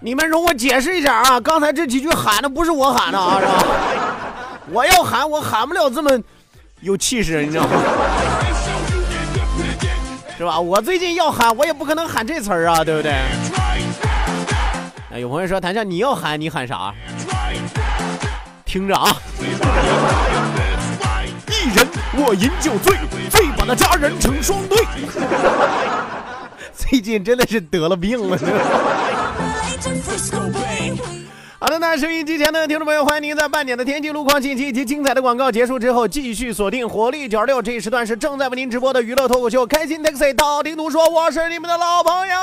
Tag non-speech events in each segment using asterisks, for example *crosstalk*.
你们容我解释一下啊，刚才这几句喊的不是我喊的啊，是吧？我要喊，我喊不了这么有气势，你知道吗？是吧？我最近要喊，我也不可能喊这词儿啊，对不对？哎，有朋友说谭笑，你要喊，你喊啥？听着啊！我饮酒醉，醉把那佳人成双对。最近真的是得了病了。好的，那收音机前的听众朋友，欢迎您在半点的天气路况信息以及精彩的广告结束之后，继续锁定活力九十六这一时段是正在为您直播的娱乐脱口秀《开心 Taxi》，道听途说，我是你们的老朋友。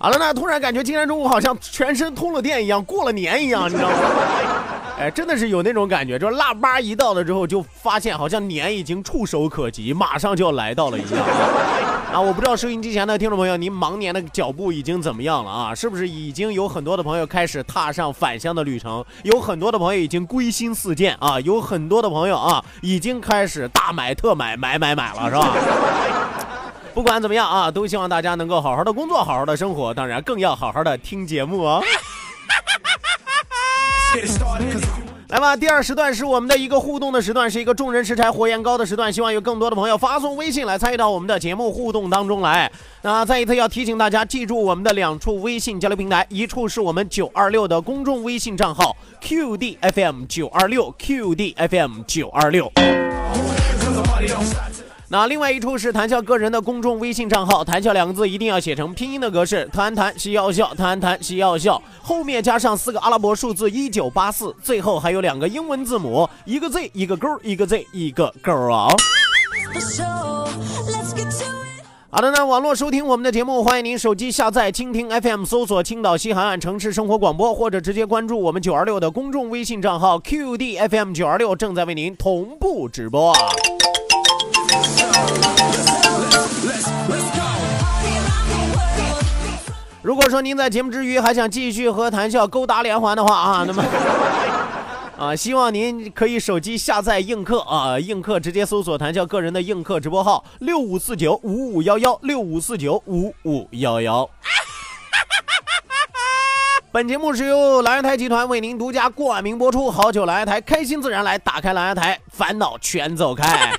好了，呢突然感觉今天中午好像全身通了电一样，过了年一样，你知道吗？*laughs* 哎，真的是有那种感觉，就是腊八一到了之后，就发现好像年已经触手可及，马上就要来到了一样。*laughs* 啊，我不知道收音机前的听众朋友，您忙年的脚步已经怎么样了啊？是不是已经有很多的朋友开始踏上返乡的旅程？有很多的朋友已经归心似箭啊，有很多的朋友啊，已经开始大买特买，买买买了，是吧？*laughs* 不管怎么样啊，都希望大家能够好好的工作，好好的生活，当然更要好好的听节目哦。*laughs* 来吧，第二时段是我们的一个互动的时段，是一个众人拾柴火焰高的时段，希望有更多的朋友发送微信来参与到我们的节目互动当中来。那再一次要提醒大家，记住我们的两处微信交流平台，一处是我们九二六的公众微信账号 QDFM 九二六 QDFM 九二六。那另外一处是谈笑个人的公众微信账号，谈笑两个字一定要写成拼音的格式，谈谈是要笑，谈谈是要笑，后面加上四个阿拉伯数字一九八四，最后还有两个英文字母，一个 Z 一个勾，一个 Z 一个勾啊好的，那网络收听我们的节目，欢迎您手机下载蜻蜓 FM，搜索青岛西海岸城市生活广播，或者直接关注我们九二六的公众微信账号 QDFM 九二六，正在为您同步直播啊。如果说您在节目之余还想继续和谈笑勾搭连环的话啊，那么 *laughs* 啊，希望您可以手机下载映客啊，映客直接搜索谈笑个人的映客直播号六五四九五五幺幺六五四九五五幺幺。*laughs* 本节目是由蓝台集团为您独家冠名播出，好酒蓝台，开心自然来，打开蓝台，烦恼全走开。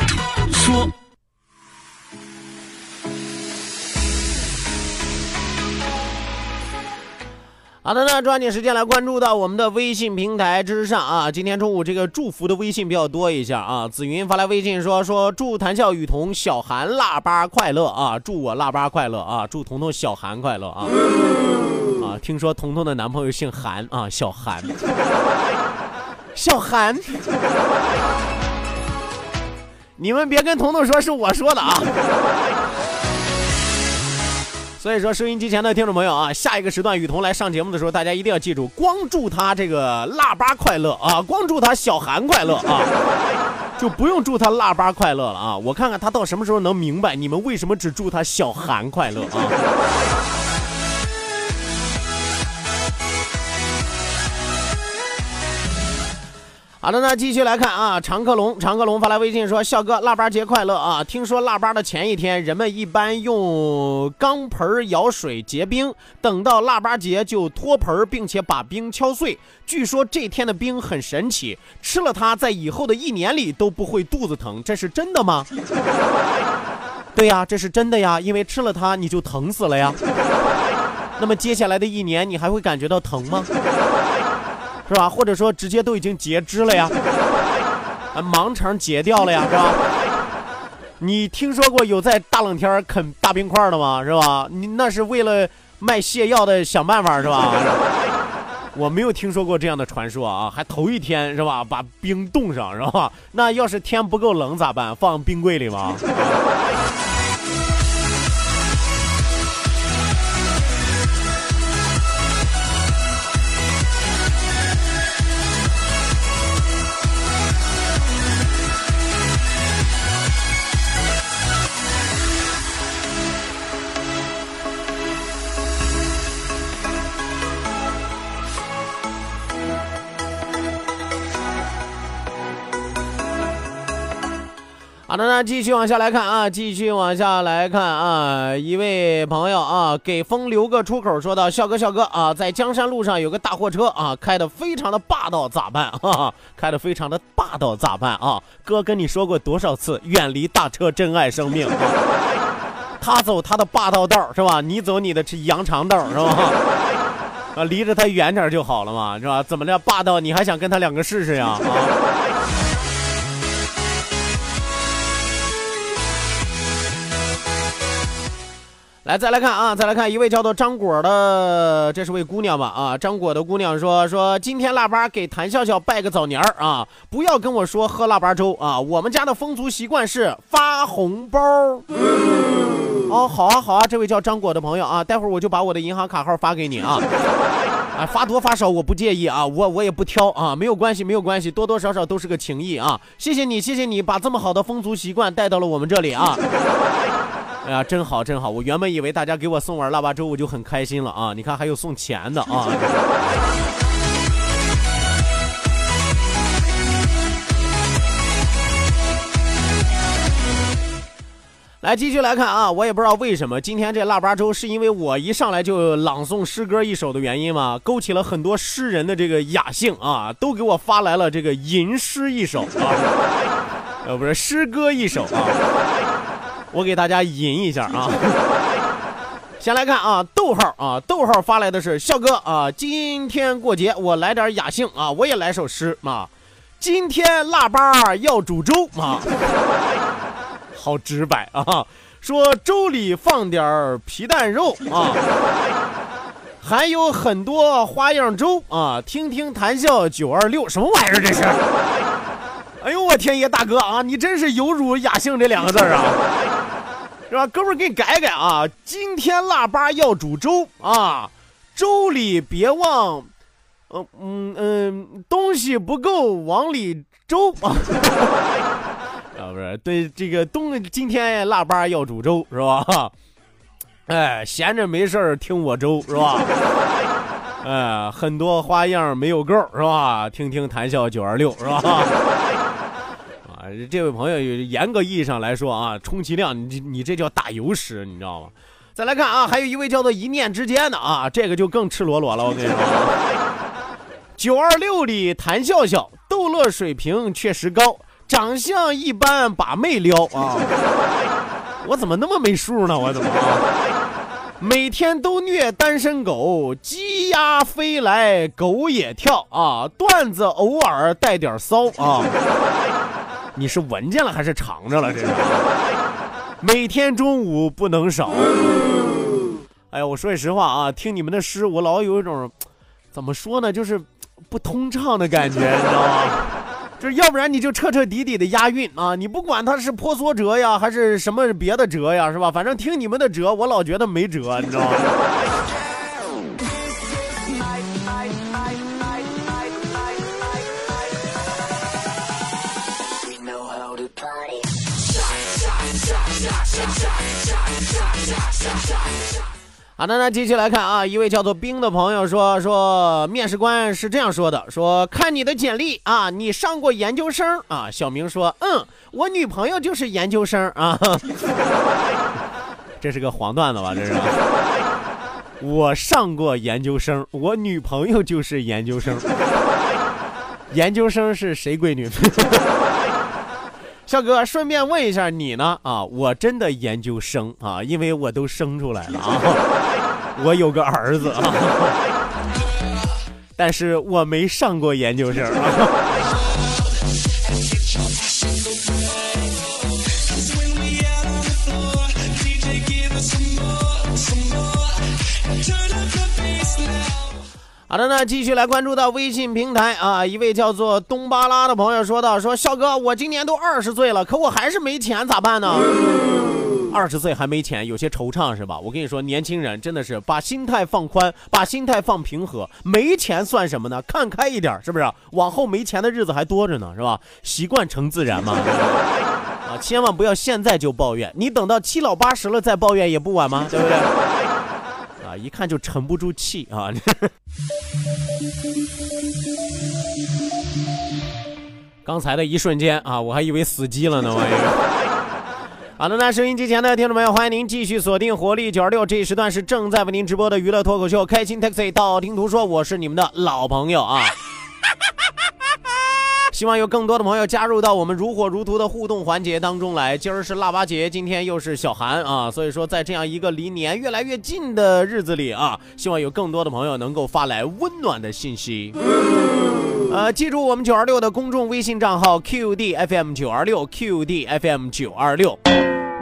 说。好的，那抓紧时间来关注到我们的微信平台之上啊！今天中午这个祝福的微信比较多一下啊。紫云发来微信说说祝谈笑雨桐小韩腊八快乐啊！祝我腊八快乐啊！祝彤彤小韩快乐啊！啊，听说彤彤的男朋友姓韩啊，小韩，小韩，你们别跟彤彤说是我说的啊！所以说，收音机前的听众朋友啊，下一个时段雨桐来上节目的时候，大家一定要记住，光祝他这个腊八快乐啊，光祝他小寒快乐啊，就不用祝他腊八快乐了啊。我看看他到什么时候能明白你们为什么只祝他小寒快乐啊。好的，那继续来看啊，常克龙，常克龙发来微信说：“笑哥，腊八节快乐啊！听说腊八的前一天，人们一般用钢盆舀水结冰，等到腊八节就脱盆，并且把冰敲碎。据说这天的冰很神奇，吃了它，在以后的一年里都不会肚子疼，这是真的吗？对呀，这是真的呀，因为吃了它你就疼死了呀。那么接下来的一年，你还会感觉到疼吗？”是吧？或者说直接都已经截肢了呀，*laughs* 啊，盲肠截掉了呀，是吧？你听说过有在大冷天啃大冰块的吗？是吧？你那是为了卖泻药的想办法是吧？*laughs* 我没有听说过这样的传说啊，还头一天是吧？把冰冻上是吧？那要是天不够冷咋办？放冰柜里吗？好的，那继续往下来看啊，继续往下来看啊，一位朋友啊，给风留个出口，说道：“笑哥，笑哥啊，在江山路上有个大货车啊，开的非常的霸道，咋办？哈哈，开的非常的霸道，咋办啊？哥跟你说过多少次，远离大车，珍爱生命。*laughs* 他走他的霸道道是吧？你走你的羊肠道是吧？*laughs* 啊，离着他远点就好了嘛，是吧？怎么着霸道？你还想跟他两个试试呀？啊？”来，再来看啊，再来看一位叫做张果的，这是位姑娘吧？啊，张果的姑娘说说今天腊八给谭笑笑拜个早年儿啊，不要跟我说喝腊八粥啊，我们家的风俗习惯是发红包。哦，好啊，好啊，这位叫张果的朋友啊，待会儿我就把我的银行卡号发给你啊，啊，发多发少我不介意啊，我我也不挑啊，没有关系，没有关系，多多少少都是个情谊啊，谢谢你，谢谢你把这么好的风俗习惯带到了我们这里啊。哎呀，真好真好！我原本以为大家给我送碗腊八粥，我就很开心了啊！你看还有送钱的啊！*laughs* 来继续来看啊，我也不知道为什么今天这腊八粥是因为我一上来就朗诵诗歌一首的原因吗？勾起了很多诗人的这个雅兴啊，都给我发来了这个吟诗一首啊，呃，不是诗歌一首啊。我给大家吟一下啊，*laughs* 先来看啊，逗号啊，逗号发来的是笑哥啊，今天过节我来点雅兴啊，我也来首诗啊，今天腊八要煮粥啊，好直白啊，说粥里放点皮蛋肉啊，还有很多花样粥啊，听听谈笑九二六什么玩意儿这是？哎呦我天爷大哥啊，你真是有辱雅兴这两个字啊！是吧，哥们儿给你改改啊！今天腊八要煮粥啊，粥里别忘，嗯嗯嗯，东西不够往里粥啊。*laughs* 啊，不是，对这个东，今天腊八要煮粥是吧？*laughs* 哎，闲着没事儿听我粥是吧？*laughs* 哎，很多花样没有够是吧？听听谈笑九二六是吧？这位朋友，严格意义上来说啊，充其量你你这叫打油诗，你知道吗？再来看啊，还有一位叫做一念之间的啊，这个就更赤裸裸了。我跟你说，*laughs* 九二六里谭笑笑，逗乐水平确实高，长相一般把妹撩啊。*laughs* 我怎么那么没数呢？我怎么？每天都虐单身狗，鸡鸭飞来狗也跳啊，段子偶尔带点骚啊。你是闻见了还是尝着了？这是每天中午不能少。哎呀，我说句实话啊，听你们的诗，我老有一种怎么说呢，就是不通畅的感觉，你知道吗？就是要不然你就彻彻底底的押韵啊！你不管它是婆娑折呀，还是什么别的折呀，是吧？反正听你们的折，我老觉得没辙，你知道吗？好的，那继续来看啊，一位叫做冰的朋友说说，面试官是这样说的：说看你的简历啊，你上过研究生啊。小明说，嗯，我女朋友就是研究生啊。*laughs* 这是个黄段子吧？这是。我上过研究生，我女朋友就是研究生。研究生是谁闺女？*laughs* 笑哥，顺便问一下你呢？啊，我真的研究生啊，因为我都生出来了啊，*laughs* 我有个儿子啊，*laughs* 但是我没上过研究生啊。好的那，继续来关注到微信平台啊，一位叫做东巴拉的朋友说道：“说笑哥，我今年都二十岁了，可我还是没钱，咋办呢？二十岁还没钱，有些惆怅是吧？我跟你说，年轻人真的是把心态放宽，把心态放平和，没钱算什么呢？看开一点，是不是？往后没钱的日子还多着呢，是吧？习惯成自然嘛。*laughs* 啊，千万不要现在就抱怨，你等到七老八十了再抱怨也不晚吗？对不对？啊，一看就沉不住气啊。*laughs* ”刚才的一瞬间啊，我还以为死机了呢，我以为。*laughs* 好的，那收音机前的听众朋友，欢迎您继续锁定活力九十六，这一时段是正在为您直播的娱乐脱口秀《开心 Taxi》，道听途说，我是你们的老朋友啊。希望有更多的朋友加入到我们如火如荼的互动环节当中来。今儿是腊八节，今天又是小寒啊，所以说在这样一个离年越来越近的日子里啊，希望有更多的朋友能够发来温暖的信息。呃，记住我们九二六的公众微信账号 QDFM 九二六 QDFM 九二六。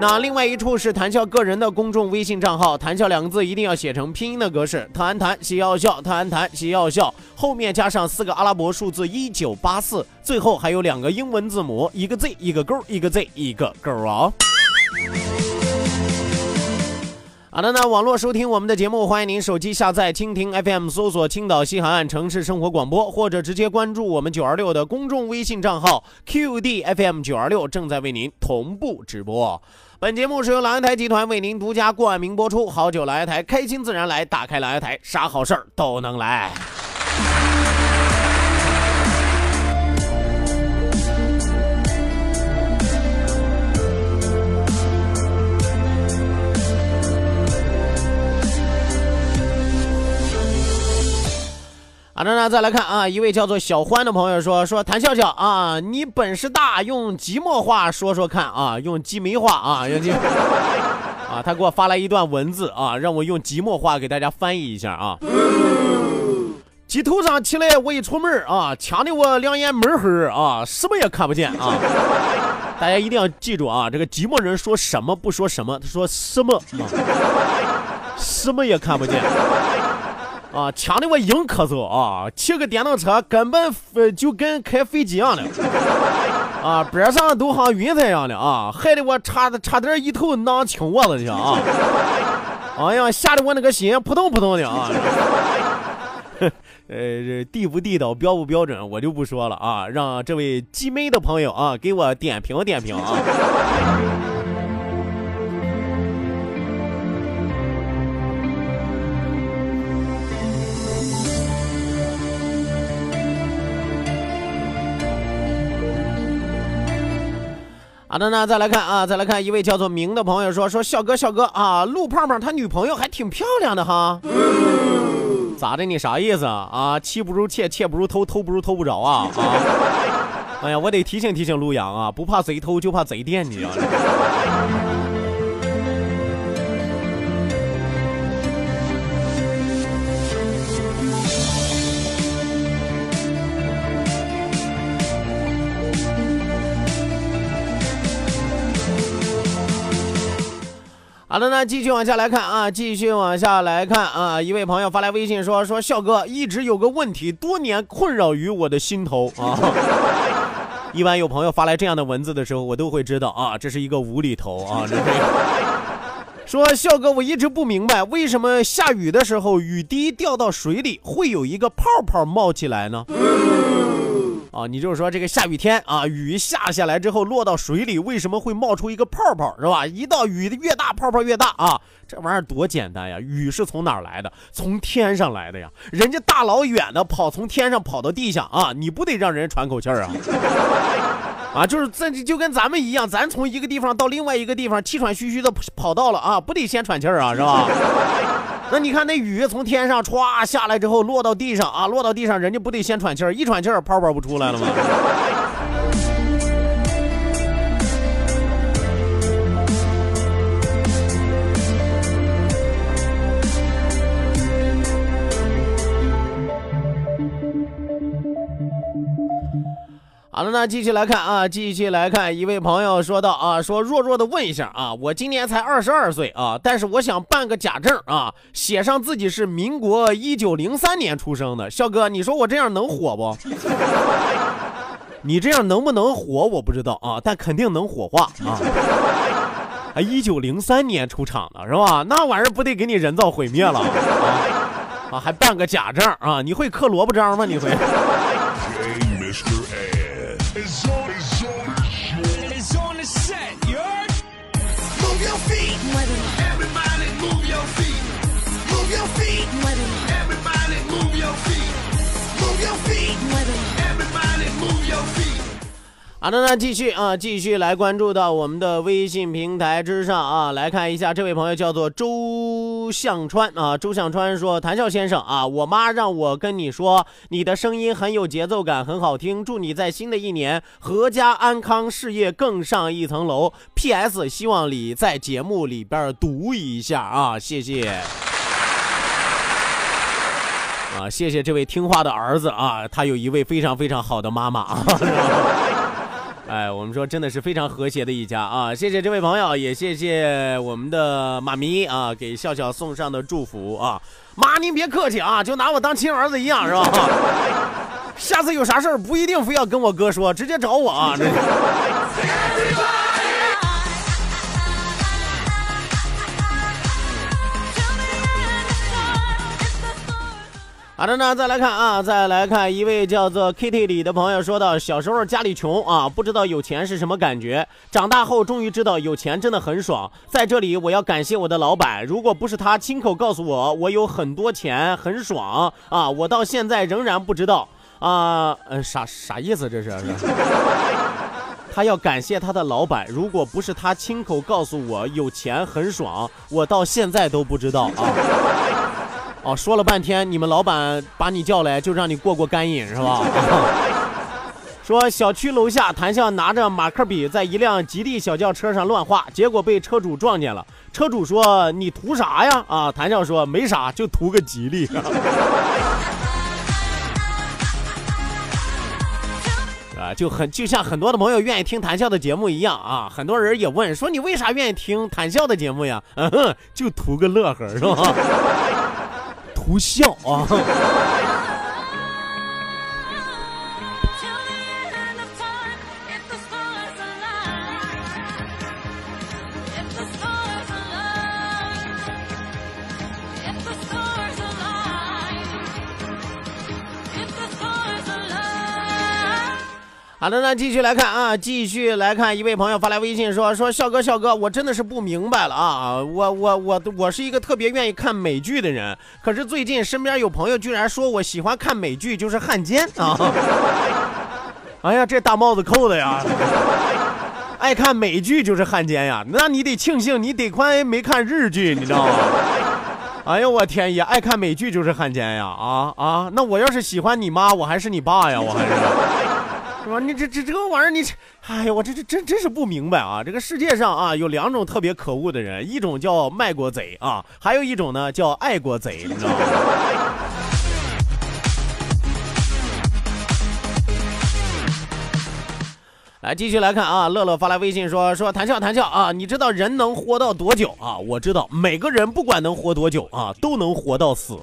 那另外一处是谈笑个人的公众微信账号，谈笑两个字一定要写成拼音的格式，谈谈喜要笑，谈谈喜要笑，后面加上四个阿拉伯数字一九八四，最后还有两个英文字母，一个 Z 一个勾，一个 Z 一个勾哦。好的，那网络收听我们的节目，欢迎您手机下载蜻蜓 FM，搜索青岛西海岸城市生活广播，或者直接关注我们九二六的公众微信账号 QDFM 九二六，正在为您同步直播。本节目是由蓝台集团为您独家冠名播出。好酒来台，开心自然来，打开蓝台，啥好事儿都能来。好的，那再来看啊，一位叫做小欢的朋友说说谭笑笑啊，你本事大，用即墨话说说看啊，用鸡梅话啊，用鸡 *laughs* 啊，他给我发来一段文字啊，让我用即墨话给大家翻译一下啊。鸡头上起来，我一出门啊，呛得我两眼闷黑啊，什么也看不见啊。大家一定要记住啊，这个寂寞人说什么不说什么，他说什么啊，什么也看不见。啊，呛得我硬咳嗽啊！骑个电动车根本呃就跟开飞机一样的，*laughs* 啊，边上都像云彩一样的啊，害得我差差点一头囊青窝子去啊！哎呀，吓得我那个心扑通扑通的啊！*laughs* 呃，这地不地道，标不标准，我就不说了啊，让这位集美的朋友啊给我点评点评啊。好的，呢再来看啊，再来看一位叫做明的朋友说说笑哥笑哥啊，陆胖胖他女朋友还挺漂亮的哈，咋的？你啥意思啊？啊，妻不如妾，妾不如偷，偷不如偷不着啊啊！哎呀，我得提醒提醒陆阳啊，不怕贼偷，就怕贼惦记啊。好的，那继续往下来看啊，继续往下来看啊，一位朋友发来微信说说笑哥一直有个问题，多年困扰于我的心头啊，*laughs* 一般有朋友发来这样的文字的时候，我都会知道啊，这是一个无厘头啊，这是。说笑哥，我一直不明白为什么下雨的时候雨滴掉到水里会有一个泡泡冒起来呢？啊，你就是说这个下雨天啊，雨下下来之后落到水里，为什么会冒出一个泡泡是吧？一到雨的越大，泡泡越大啊！这玩意儿多简单呀！雨是从哪儿来的？从天上来的呀！人家大老远的跑，从天上跑到地上啊，你不得让人喘口气儿啊？*laughs* 啊，就是这就跟咱们一样，咱从一个地方到另外一个地方，气喘吁吁的跑到了啊，不得先喘气儿啊，是吧？那你看那雨从天上歘下来之后落到地上啊，落到地上，人家不得先喘气儿，一喘气儿泡泡不出来了吗？好了，那继续来看啊，继续来看，一位朋友说到啊，说弱弱的问一下啊，我今年才二十二岁啊，但是我想办个假证啊，写上自己是民国一九零三年出生的。笑哥，你说我这样能火不？*laughs* 你这样能不能火我不知道啊，但肯定能火化啊。啊，一九零三年出场的是吧？那玩意儿不得给你人造毁灭了啊？啊，还办个假证啊？你会刻萝卜章吗？你会？Mr. Ed is on, is on, is on the set, you heard? Move your feet. Everybody move your feet. Move your feet. Everybody move your feet. Move your feet. Everybody move your feet. 好的，那继续啊，继续来关注到我们的微信平台之上啊，来看一下这位朋友叫做周向川啊，周向川说：“谭笑先生啊，我妈让我跟你说，你的声音很有节奏感，很好听，祝你在新的一年阖家安康，事业更上一层楼。P.S. 希望你在节目里边读一下啊，谢谢。”啊，谢谢这位听话的儿子啊，他有一位非常非常好的妈妈啊。哎，我们说真的是非常和谐的一家啊！谢谢这位朋友，也谢谢我们的妈咪啊，给笑笑送上的祝福啊！妈，您别客气啊，就拿我当亲儿子一样是吧？*laughs* 下次有啥事儿不一定非要跟我哥说，直接找我啊！这。好的呢，再来看啊，再来看一位叫做 Kitty 李的朋友说到，小时候家里穷啊，不知道有钱是什么感觉，长大后终于知道有钱真的很爽。在这里我要感谢我的老板，如果不是他亲口告诉我我有很多钱很爽啊，我到现在仍然不知道啊，呃，啥啥意思这？是 *laughs* 他要感谢他的老板，如果不是他亲口告诉我有钱很爽，我到现在都不知道啊。哦，说了半天，你们老板把你叫来就让你过过干瘾是吧？*laughs* 说小区楼下谭笑拿着马克笔在一辆吉利小轿车上乱画，结果被车主撞见了。车主说：“你图啥呀？”啊，谭笑说：“没啥，就图个吉利。*laughs* ”啊，就很就像很多的朋友愿意听谈笑的节目一样啊，很多人也问说你为啥愿意听谈笑的节目呀？嗯哼，就图个乐呵是吧？不笑啊。好的，那继续来看啊，继续来看，一位朋友发来微信说说笑哥笑哥，我真的是不明白了啊，我我我我是一个特别愿意看美剧的人，可是最近身边有朋友居然说我喜欢看美剧就是汉奸啊！*laughs* 哎呀，这大帽子扣的呀！*laughs* 爱看美剧就是汉奸呀，那你得庆幸你得亏没看日剧，你知道吗？*laughs* 哎呦我天爷，爱看美剧就是汉奸呀！啊啊，那我要是喜欢你妈，我还是你爸呀，我还是。是吧？你这这这个玩意儿，你这，哎呀，我这这真真是不明白啊！这个世界上啊，有两种特别可恶的人，一种叫卖国贼啊，还有一种呢叫爱国贼，你知道吗？*laughs* 来，继续来看啊，乐乐发来微信说说谈笑谈笑啊，你知道人能活到多久啊？我知道，每个人不管能活多久啊，都能活到死。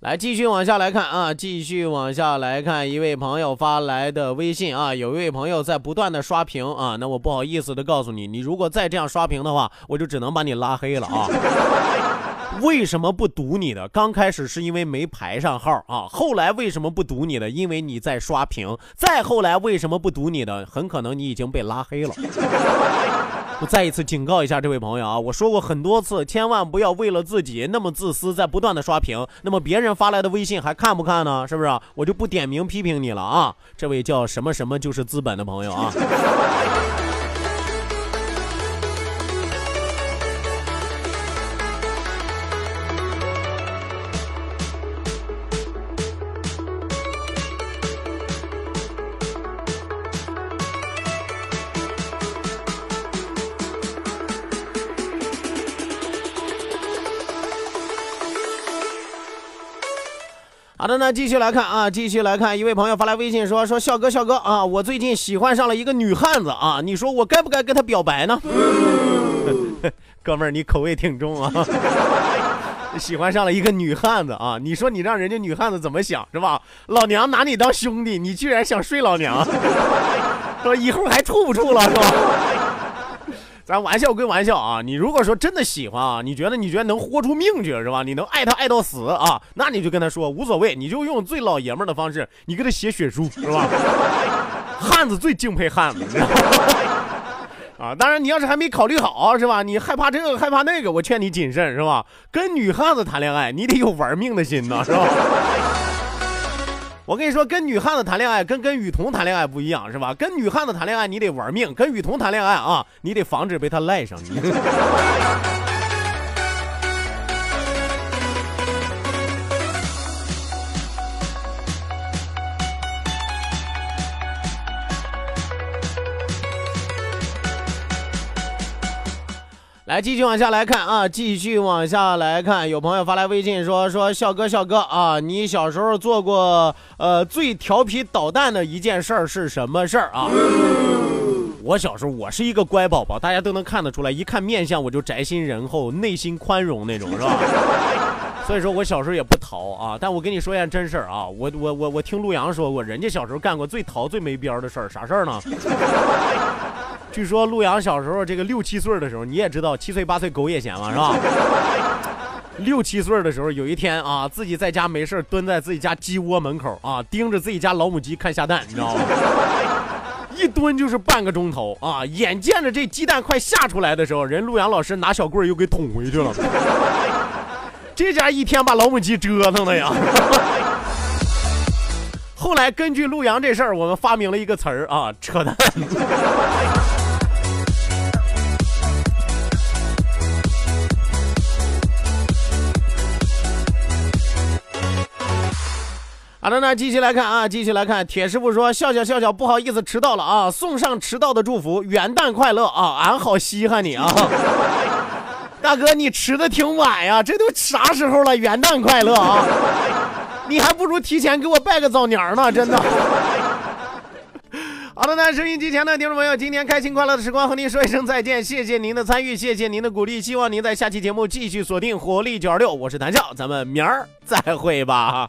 来，继续往下来看啊，继续往下来看，一位朋友发来的微信啊，有一位朋友在不断的刷屏啊，那我不好意思的告诉你，你如果再这样刷屏的话，我就只能把你拉黑了啊。*laughs* 为什么不堵你的？刚开始是因为没排上号啊，后来为什么不堵你的？因为你在刷屏，再后来为什么不堵你的？很可能你已经被拉黑了。我 *laughs* 再一次警告一下这位朋友啊，我说过很多次，千万不要为了自己那么自私，在不断的刷屏。那么别人发来的微信还看不看呢？是不是？我就不点名批评你了啊。这位叫什么什么就是资本的朋友啊。的，那继续来看啊，继续来看，一位朋友发来微信说：“说笑哥，笑哥啊，我最近喜欢上了一个女汉子啊，你说我该不该跟她表白呢？” *laughs* 哥们儿，你口味挺重啊，喜欢上了一个女汉子啊，你说你让人家女汉子怎么想是吧？老娘拿你当兄弟，你居然想睡老娘，*laughs* 说以后还处不处了是吧？咱玩笑归玩笑啊，你如果说真的喜欢啊，你觉得你觉得能豁出命去是吧？你能爱他爱到死啊，那你就跟他说无所谓，你就用最老爷们儿的方式，你给他写血书是吧？*laughs* 汉子最敬佩汉子，*laughs* 啊，当然你要是还没考虑好是吧？你害怕这个害怕那个，我劝你谨慎是吧？跟女汉子谈恋爱，你得有玩命的心呐，是吧？我跟你说，跟女汉子谈恋爱跟跟雨桐谈恋爱不一样，是吧？跟女汉子谈恋爱你得玩命，跟雨桐谈恋爱啊，你得防止被她赖上你。*laughs* 来，继续往下来看啊，继续往下来看。有朋友发来微信说：“说笑哥，笑哥啊，你小时候做过呃最调皮捣蛋的一件事儿是什么事儿啊？”我小时候我是一个乖宝宝，大家都能看得出来，一看面相我就宅心仁厚、内心宽容那种，是吧？所以说我小时候也不淘啊。但我跟你说一件真事儿啊，我我我我听陆阳说过，人家小时候干过最淘、最没边儿的事儿，啥事儿呢？据说陆阳小时候这个六七岁的时候，你也知道七岁八岁狗也嫌嘛，是吧？*laughs* 六七岁的时候，有一天啊，自己在家没事蹲在自己家鸡窝门口啊，盯着自己家老母鸡看下蛋，你知道吗？*laughs* 一蹲就是半个钟头啊！眼见着这鸡蛋快下出来的时候，人陆阳老师拿小棍又给捅回去了。*laughs* 这家一天把老母鸡折腾的呀！后来根据陆阳这事儿，我们发明了一个词儿啊，扯淡。好的，那继续来看啊，继续来看。铁师傅说：“笑笑笑笑，不好意思迟到了啊，送上迟到的祝福，元旦快乐啊！俺好稀罕你啊，大哥，你迟的挺晚呀，这都啥时候了？元旦快乐啊！你还不如提前给我拜个早年呢，真的。”好的，那收音机前的听众朋友，今天开心快乐的时光和您说一声再见，谢谢您的参与，谢谢您的鼓励，希望您在下期节目继续锁定活力九二六，我是谭笑，咱们明儿再会吧。